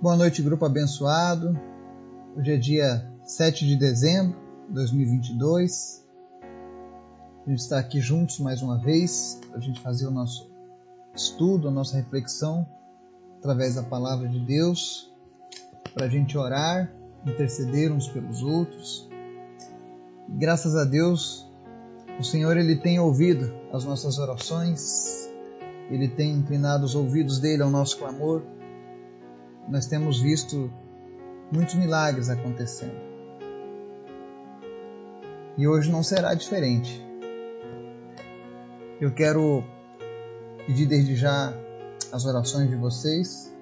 Boa noite, grupo abençoado. Hoje é dia 7 de dezembro de 2022. A gente está aqui juntos mais uma vez para a gente fazer o nosso estudo, a nossa reflexão através da palavra de Deus, para a gente orar, interceder uns pelos outros. graças a Deus, o Senhor ele tem ouvido as nossas orações, ele tem inclinado os ouvidos dele ao nosso clamor. Nós temos visto muitos milagres acontecendo. E hoje não será diferente. Eu quero pedir desde já as orações de vocês.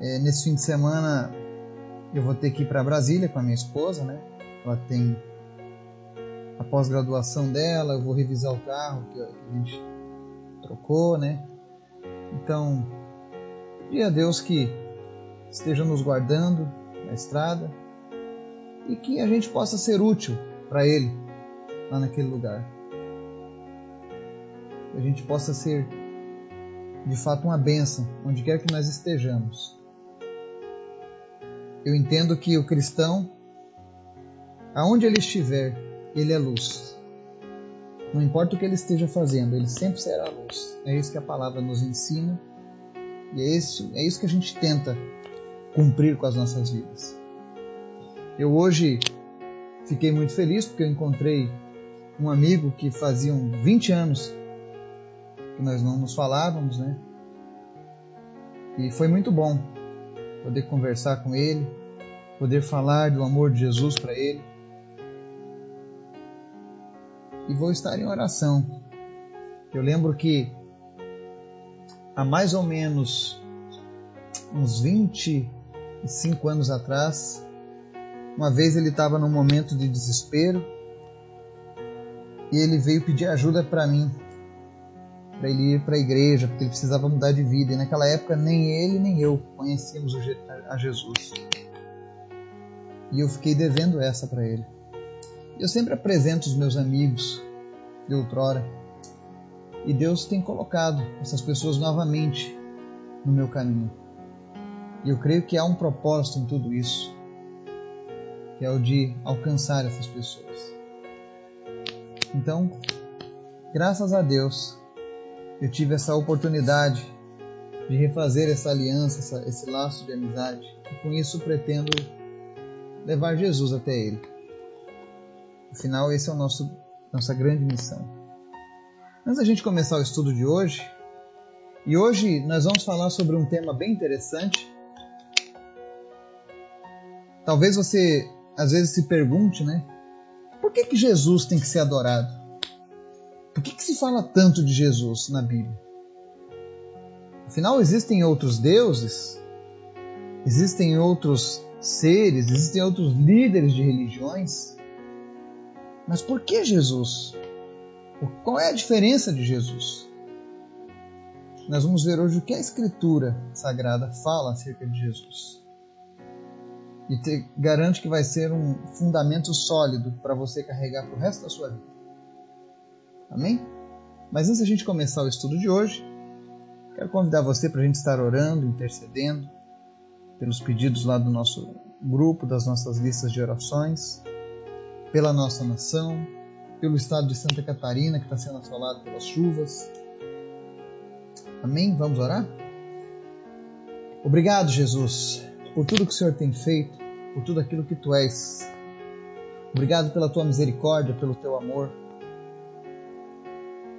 É, nesse fim de semana eu vou ter que ir para Brasília com a minha esposa, né? Ela tem a pós-graduação dela, eu vou revisar o carro que a gente trocou, né? Então, pedir a Deus que esteja nos guardando na estrada e que a gente possa ser útil para Ele lá naquele lugar. Que a gente possa ser de fato uma bênção onde quer que nós estejamos. Eu entendo que o cristão, aonde ele estiver, ele é luz. Não importa o que ele esteja fazendo, ele sempre será luz. É isso que a palavra nos ensina e é isso, é isso que a gente tenta cumprir com as nossas vidas. Eu hoje fiquei muito feliz porque eu encontrei um amigo que faziam 20 anos que nós não nos falávamos, né? E foi muito bom poder conversar com ele, poder falar do amor de Jesus para ele. E vou estar em oração. Eu lembro que há mais ou menos uns 20 cinco anos atrás. Uma vez ele estava num momento de desespero e ele veio pedir ajuda para mim, para ele ir para a igreja, porque ele precisava mudar de vida. E naquela época nem ele nem eu conhecíamos a Jesus. E eu fiquei devendo essa para ele. Eu sempre apresento os meus amigos de outrora. E Deus tem colocado essas pessoas novamente no meu caminho. E eu creio que há um propósito em tudo isso, que é o de alcançar essas pessoas. Então, graças a Deus, eu tive essa oportunidade de refazer essa aliança, essa, esse laço de amizade. E com isso pretendo levar Jesus até Ele. Afinal, esse é o nosso nossa grande missão. Antes da gente começar o estudo de hoje, e hoje nós vamos falar sobre um tema bem interessante Talvez você às vezes se pergunte, né? Por que, que Jesus tem que ser adorado? Por que, que se fala tanto de Jesus na Bíblia? Afinal, existem outros deuses, existem outros seres, existem outros líderes de religiões. Mas por que Jesus? Qual é a diferença de Jesus? Nós vamos ver hoje o que a Escritura Sagrada fala acerca de Jesus e te garante que vai ser um fundamento sólido para você carregar para o resto da sua vida. Amém? Mas antes da gente começar o estudo de hoje, quero convidar você para a gente estar orando, intercedendo pelos pedidos lá do nosso grupo, das nossas listas de orações, pela nossa nação, pelo estado de Santa Catarina que está sendo assolado pelas chuvas. Amém? Vamos orar? Obrigado, Jesus, por tudo que o Senhor tem feito por tudo aquilo que tu és. Obrigado pela tua misericórdia, pelo teu amor.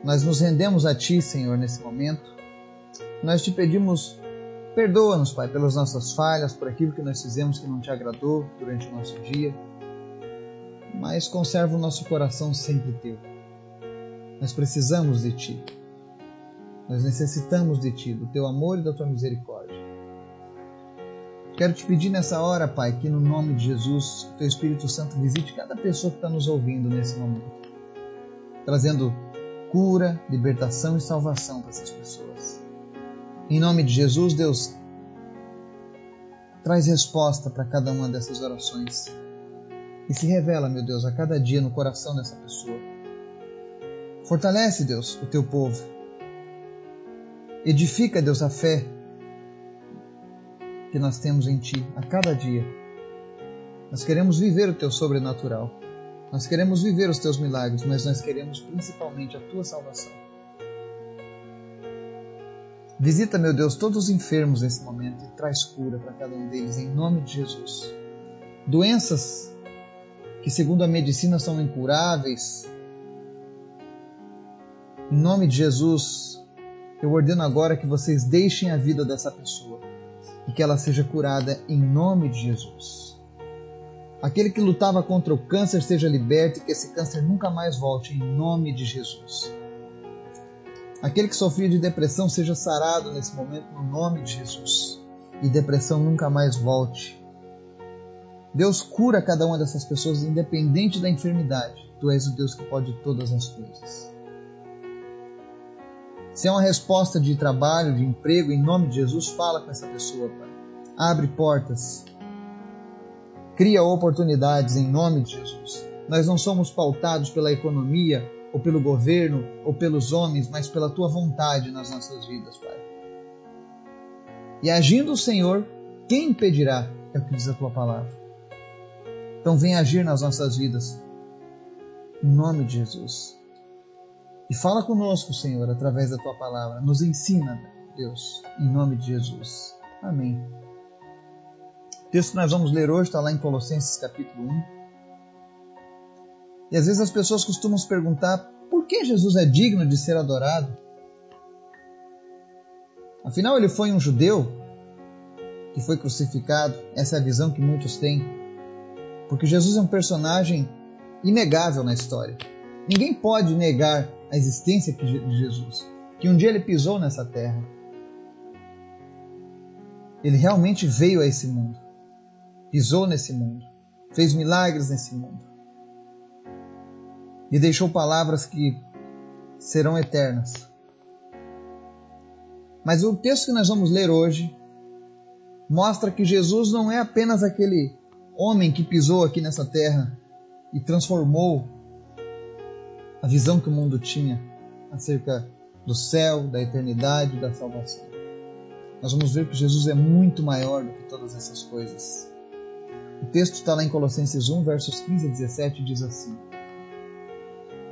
Nós nos rendemos a ti, Senhor, nesse momento. Nós te pedimos, perdoa-nos, Pai, pelas nossas falhas, por aquilo que nós fizemos que não te agradou durante o nosso dia. Mas conserva o nosso coração sempre teu. Nós precisamos de ti. Nós necessitamos de ti, do teu amor e da tua misericórdia. Quero te pedir nessa hora, Pai, que no nome de Jesus, Teu Espírito Santo visite cada pessoa que está nos ouvindo nesse momento, trazendo cura, libertação e salvação para essas pessoas. Em nome de Jesus, Deus, traz resposta para cada uma dessas orações e se revela, meu Deus, a cada dia no coração dessa pessoa. Fortalece, Deus, o teu povo. Edifica, Deus, a fé que nós temos em Ti a cada dia. Nós queremos viver o Teu sobrenatural. Nós queremos viver os Teus milagres, mas nós queremos principalmente a Tua salvação. Visita, meu Deus, todos os enfermos nesse momento e traz cura para cada um deles, em nome de Jesus. Doenças que, segundo a medicina, são incuráveis. Em nome de Jesus, eu ordeno agora que vocês deixem a vida dessa pessoa e que ela seja curada em nome de Jesus. Aquele que lutava contra o câncer seja liberto e que esse câncer nunca mais volte, em nome de Jesus. Aquele que sofria de depressão seja sarado nesse momento, no nome de Jesus. E depressão nunca mais volte. Deus cura cada uma dessas pessoas, independente da enfermidade. Tu és o Deus que pode todas as coisas. Se é uma resposta de trabalho, de emprego, em nome de Jesus, fala com essa pessoa, Pai. Abre portas, Cria oportunidades em nome de Jesus. Nós não somos pautados pela economia, ou pelo governo, ou pelos homens, mas pela tua vontade nas nossas vidas, Pai. E agindo o Senhor, quem impedirá? É o que diz a tua palavra. Então vem agir nas nossas vidas, em nome de Jesus. E fala conosco, Senhor, através da tua palavra. Nos ensina, Deus, em nome de Jesus. Amém. O texto que nós vamos ler hoje está lá em Colossenses capítulo 1. E às vezes as pessoas costumam se perguntar por que Jesus é digno de ser adorado? Afinal, ele foi um judeu que foi crucificado. Essa é a visão que muitos têm. Porque Jesus é um personagem inegável na história. Ninguém pode negar a existência de Jesus, que um dia ele pisou nessa terra. Ele realmente veio a esse mundo pisou nesse mundo, fez milagres nesse mundo e deixou palavras que serão eternas. Mas o texto que nós vamos ler hoje mostra que Jesus não é apenas aquele homem que pisou aqui nessa terra e transformou a visão que o mundo tinha acerca do céu, da eternidade, da salvação. Nós vamos ver que Jesus é muito maior do que todas essas coisas. O texto está lá em Colossenses 1, versos 15 a 17, diz assim: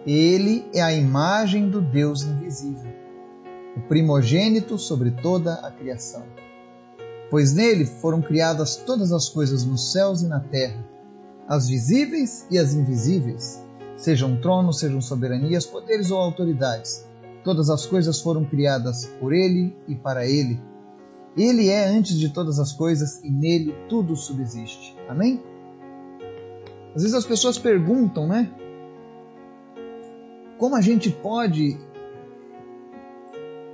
Ele é a imagem do Deus invisível, o primogênito sobre toda a criação. Pois nele foram criadas todas as coisas nos céus e na terra, as visíveis e as invisíveis, sejam tronos, sejam soberanias, poderes ou autoridades. Todas as coisas foram criadas por ele e para ele ele é antes de todas as coisas e nele tudo subsiste. Amém? Às vezes as pessoas perguntam, né? Como a gente pode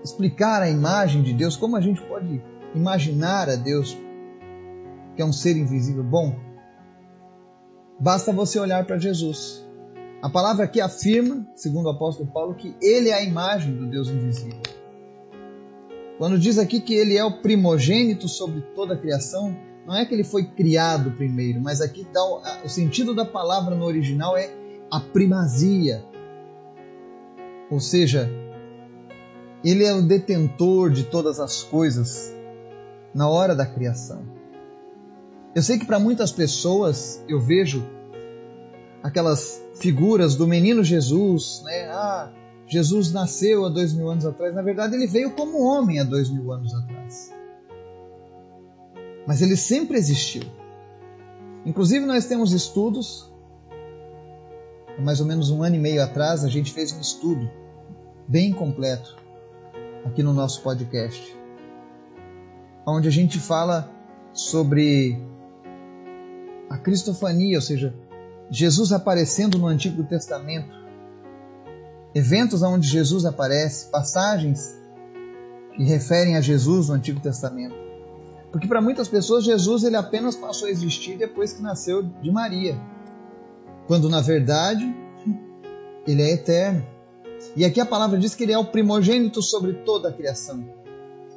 explicar a imagem de Deus? Como a gente pode imaginar a Deus que é um ser invisível? Bom, basta você olhar para Jesus. A palavra aqui afirma, segundo o apóstolo Paulo, que ele é a imagem do Deus invisível. Quando diz aqui que ele é o primogênito sobre toda a criação, não é que ele foi criado primeiro, mas aqui dá o, o sentido da palavra no original é a primazia. Ou seja, ele é o detentor de todas as coisas na hora da criação. Eu sei que para muitas pessoas eu vejo aquelas figuras do menino Jesus, né? Ah, Jesus nasceu há dois mil anos atrás. Na verdade, ele veio como homem há dois mil anos atrás. Mas ele sempre existiu. Inclusive, nós temos estudos. Há mais ou menos um ano e meio atrás, a gente fez um estudo bem completo aqui no nosso podcast, onde a gente fala sobre a cristofania, ou seja, Jesus aparecendo no Antigo Testamento eventos onde Jesus aparece, passagens que referem a Jesus no Antigo Testamento. Porque para muitas pessoas Jesus ele apenas passou a existir depois que nasceu de Maria, quando na verdade ele é eterno. E aqui a palavra diz que ele é o primogênito sobre toda a criação.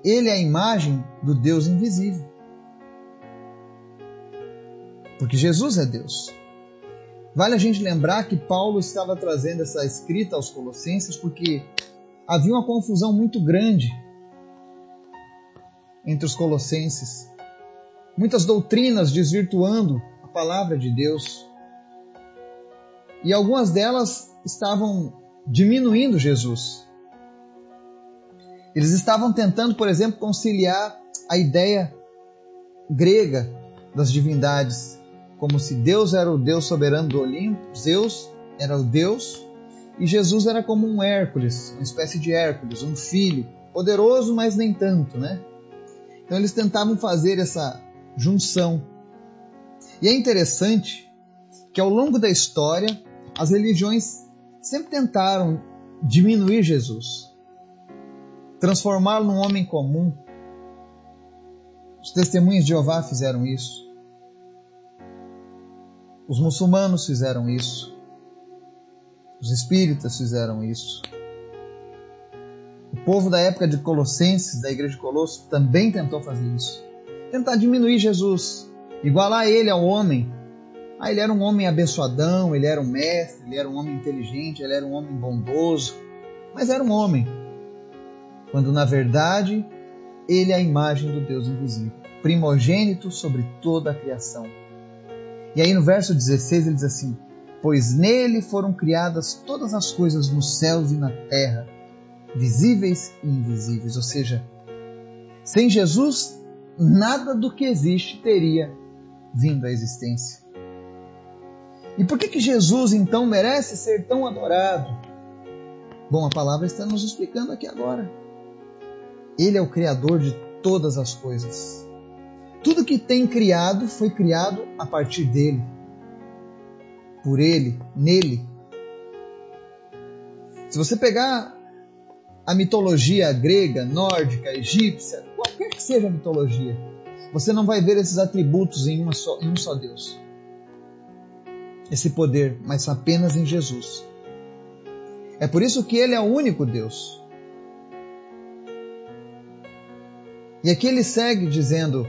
Ele é a imagem do Deus invisível. Porque Jesus é Deus. Vale a gente lembrar que Paulo estava trazendo essa escrita aos Colossenses porque havia uma confusão muito grande entre os colossenses. muitas doutrinas desvirtuando a palavra de Deus. E algumas delas estavam diminuindo Jesus. Eles estavam tentando, por exemplo, conciliar a ideia grega das divindades, como se Deus era o Deus soberano do Olimpo, Zeus era o Deus e Jesus era como um Hércules, uma espécie de Hércules, um filho, poderoso, mas nem tanto, né? Então eles tentavam fazer essa junção. E é interessante que ao longo da história as religiões sempre tentaram diminuir Jesus, transformá-lo num homem comum. Os testemunhos de Jeová fizeram isso. Os muçulmanos fizeram isso. Os espíritas fizeram isso. O povo da época de Colossenses, da igreja de Colosso, também tentou fazer isso. Tentar diminuir Jesus, igualar ele ao homem. Ah, ele era um homem abençoadão, ele era um mestre, ele era um homem inteligente, ele era um homem bondoso, mas era um homem. Quando na verdade ele é a imagem do Deus invisível, primogênito sobre toda a criação. E aí no verso 16 ele diz assim: Pois nele foram criadas todas as coisas nos céus e na terra, visíveis e invisíveis. Ou seja, sem Jesus, nada do que existe teria vindo à existência. E por que, que Jesus então merece ser tão adorado? Bom, a palavra está nos explicando aqui agora. Ele é o Criador de todas as coisas. Tudo que tem criado foi criado a partir dele, por ele, nele. Se você pegar a mitologia grega, nórdica, egípcia, qualquer que seja a mitologia, você não vai ver esses atributos em, só, em um só Deus. Esse poder, mas apenas em Jesus. É por isso que Ele é o único Deus. E aqui ele segue dizendo: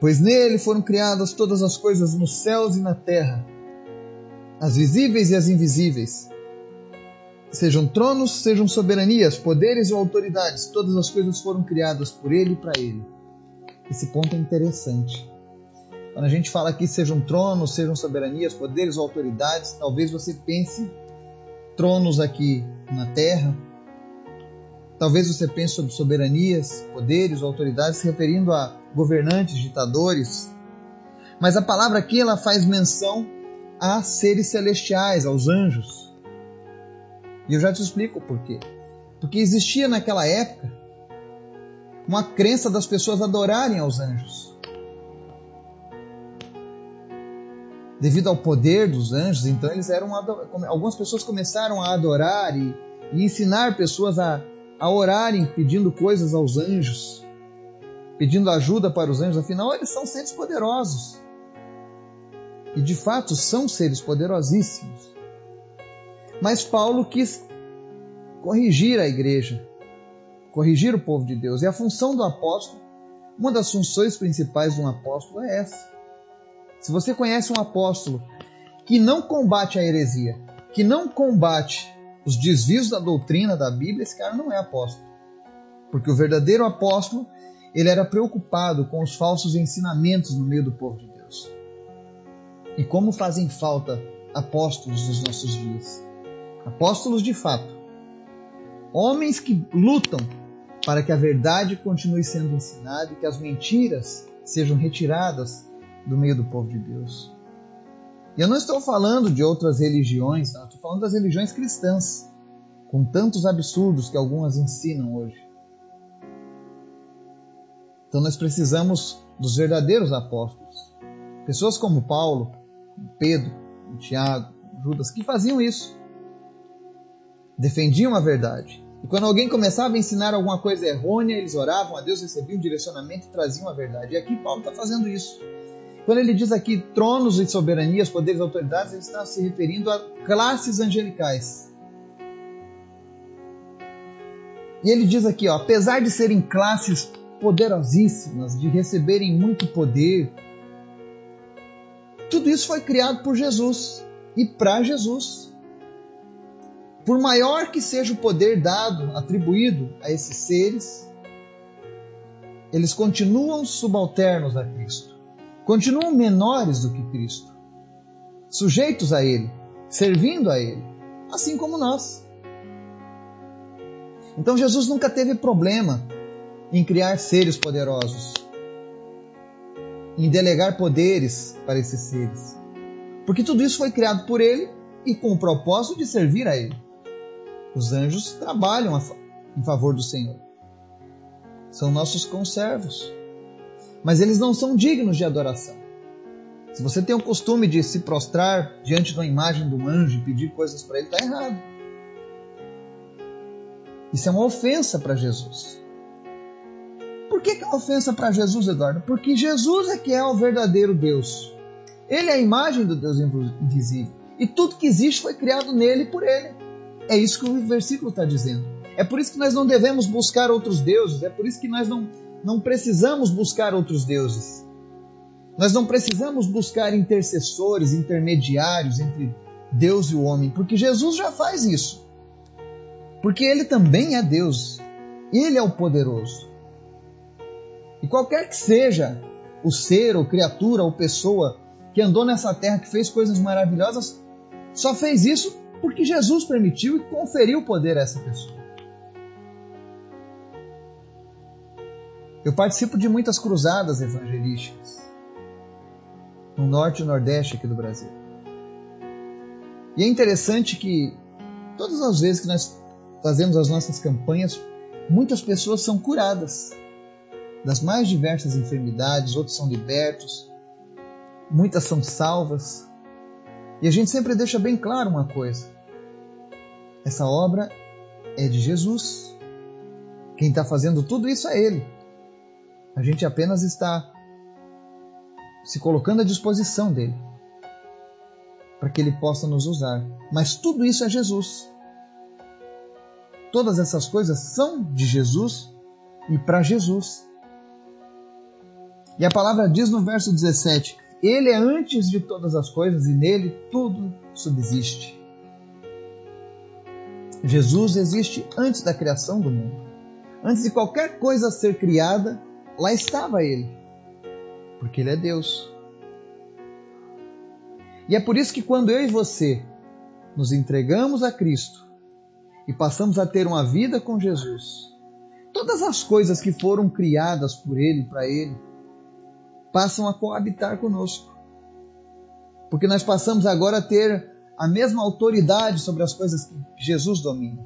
pois nele foram criadas todas as coisas nos céus e na terra, as visíveis e as invisíveis. Sejam tronos, sejam soberanias, poderes ou autoridades, todas as coisas foram criadas por ele e para ele. Esse ponto é interessante. Quando a gente fala aqui sejam tronos, sejam soberanias, poderes ou autoridades, talvez você pense tronos aqui na terra, Talvez você pense sobre soberanias, poderes autoridades se referindo a governantes, ditadores. Mas a palavra aqui ela faz menção a seres celestiais, aos anjos. E eu já te explico o porquê. Porque existia naquela época uma crença das pessoas adorarem aos anjos. Devido ao poder dos anjos, então eles eram algumas pessoas começaram a adorar e, e ensinar pessoas a a orarem pedindo coisas aos anjos, pedindo ajuda para os anjos, afinal, eles são seres poderosos. E de fato são seres poderosíssimos. Mas Paulo quis corrigir a igreja, corrigir o povo de Deus. E a função do apóstolo, uma das funções principais de um apóstolo é essa. Se você conhece um apóstolo que não combate a heresia, que não combate os desvios da doutrina da Bíblia, esse cara não é apóstolo. Porque o verdadeiro apóstolo, ele era preocupado com os falsos ensinamentos no meio do povo de Deus. E como fazem falta apóstolos nos nossos dias? Apóstolos de fato. Homens que lutam para que a verdade continue sendo ensinada e que as mentiras sejam retiradas do meio do povo de Deus. E eu não estou falando de outras religiões, não. estou falando das religiões cristãs, com tantos absurdos que algumas ensinam hoje. Então nós precisamos dos verdadeiros apóstolos. Pessoas como Paulo, Pedro, Tiago, Judas, que faziam isso. Defendiam a verdade. E quando alguém começava a ensinar alguma coisa errônea, eles oravam a Deus, recebiam direcionamento e traziam a verdade. E aqui Paulo está fazendo isso. Quando ele diz aqui tronos e soberanias, poderes e autoridades, ele está se referindo a classes angelicais. E ele diz aqui, ó, apesar de serem classes poderosíssimas, de receberem muito poder, tudo isso foi criado por Jesus e para Jesus. Por maior que seja o poder dado, atribuído a esses seres, eles continuam subalternos a Cristo, continuam menores do que Cristo, sujeitos a Ele, servindo a Ele, assim como nós. Então Jesus nunca teve problema em criar seres poderosos, em delegar poderes para esses seres, porque tudo isso foi criado por Ele e com o propósito de servir a Ele. Os anjos trabalham em favor do Senhor são nossos conservos. Mas eles não são dignos de adoração. Se você tem o costume de se prostrar diante de uma imagem do anjo e pedir coisas para ele, está errado. Isso é uma ofensa para Jesus. Por que, que é uma ofensa para Jesus, Eduardo? Porque Jesus é que é o verdadeiro Deus. Ele é a imagem do Deus invisível. E tudo que existe foi criado nele e por ele. É isso que o versículo está dizendo. É por isso que nós não devemos buscar outros deuses, é por isso que nós não, não precisamos buscar outros deuses. Nós não precisamos buscar intercessores, intermediários entre Deus e o homem, porque Jesus já faz isso. Porque ele também é Deus. Ele é o poderoso. E qualquer que seja o ser, ou criatura, ou pessoa que andou nessa terra, que fez coisas maravilhosas, só fez isso porque Jesus permitiu e conferiu poder a essa pessoa. Eu participo de muitas cruzadas evangelísticas no norte e nordeste aqui do Brasil. E é interessante que todas as vezes que nós fazemos as nossas campanhas, muitas pessoas são curadas das mais diversas enfermidades, outros são libertos, muitas são salvas. E a gente sempre deixa bem claro uma coisa: essa obra é de Jesus. Quem está fazendo tudo isso é Ele. A gente apenas está se colocando à disposição dele para que ele possa nos usar. Mas tudo isso é Jesus. Todas essas coisas são de Jesus e para Jesus. E a palavra diz no verso 17: Ele é antes de todas as coisas e nele tudo subsiste. Jesus existe antes da criação do mundo. Antes de qualquer coisa ser criada, lá estava ele, porque ele é Deus. E é por isso que quando eu e você nos entregamos a Cristo e passamos a ter uma vida com Jesus, todas as coisas que foram criadas por Ele, para Ele, passam a coabitar conosco. Porque nós passamos agora a ter a mesma autoridade sobre as coisas que Jesus domina.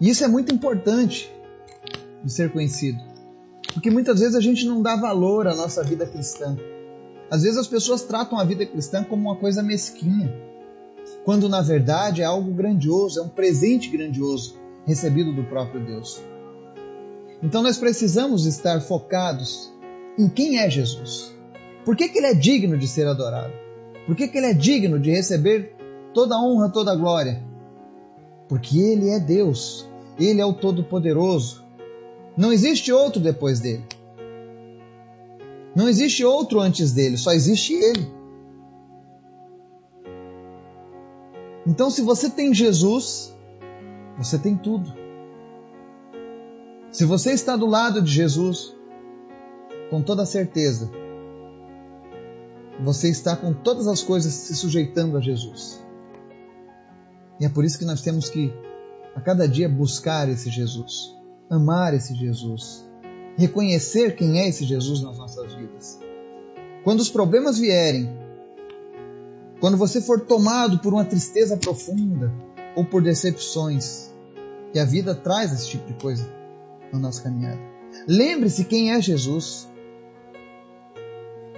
E isso é muito importante, de ser conhecido. Porque muitas vezes a gente não dá valor à nossa vida cristã. Às vezes as pessoas tratam a vida cristã como uma coisa mesquinha, quando na verdade é algo grandioso, é um presente grandioso recebido do próprio Deus. Então nós precisamos estar focados em quem é Jesus. Por que, que ele é digno de ser adorado? Por que, que ele é digno de receber toda a honra, toda a glória? Porque ele é Deus, ele é o Todo-Poderoso, não existe outro depois dele. Não existe outro antes dele, só existe ele. Então, se você tem Jesus, você tem tudo. Se você está do lado de Jesus, com toda certeza, você está com todas as coisas se sujeitando a Jesus. E é por isso que nós temos que, a cada dia, buscar esse Jesus amar esse Jesus, reconhecer quem é esse Jesus nas nossas vidas. Quando os problemas vierem, quando você for tomado por uma tristeza profunda ou por decepções, que a vida traz esse tipo de coisa na nossa caminhada. Lembre-se quem é Jesus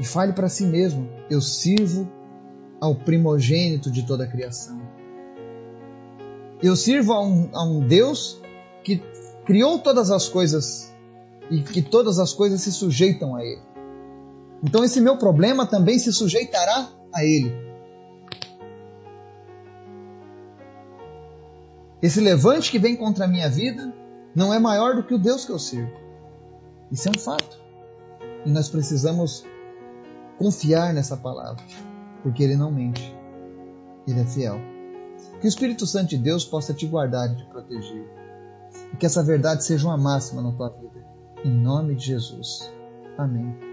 e fale para si mesmo: Eu sirvo ao primogênito de toda a criação. Eu sirvo a um, a um Deus que criou todas as coisas e que todas as coisas se sujeitam a Ele. Então esse meu problema também se sujeitará a Ele. Esse levante que vem contra a minha vida não é maior do que o Deus que eu sirvo. Isso é um fato. E nós precisamos confiar nessa palavra, porque Ele não mente. Ele é fiel. Que o Espírito Santo de Deus possa te guardar e te proteger E que essa verdade seja uma máxima na tua vida. Em nome de Jesus. Amém.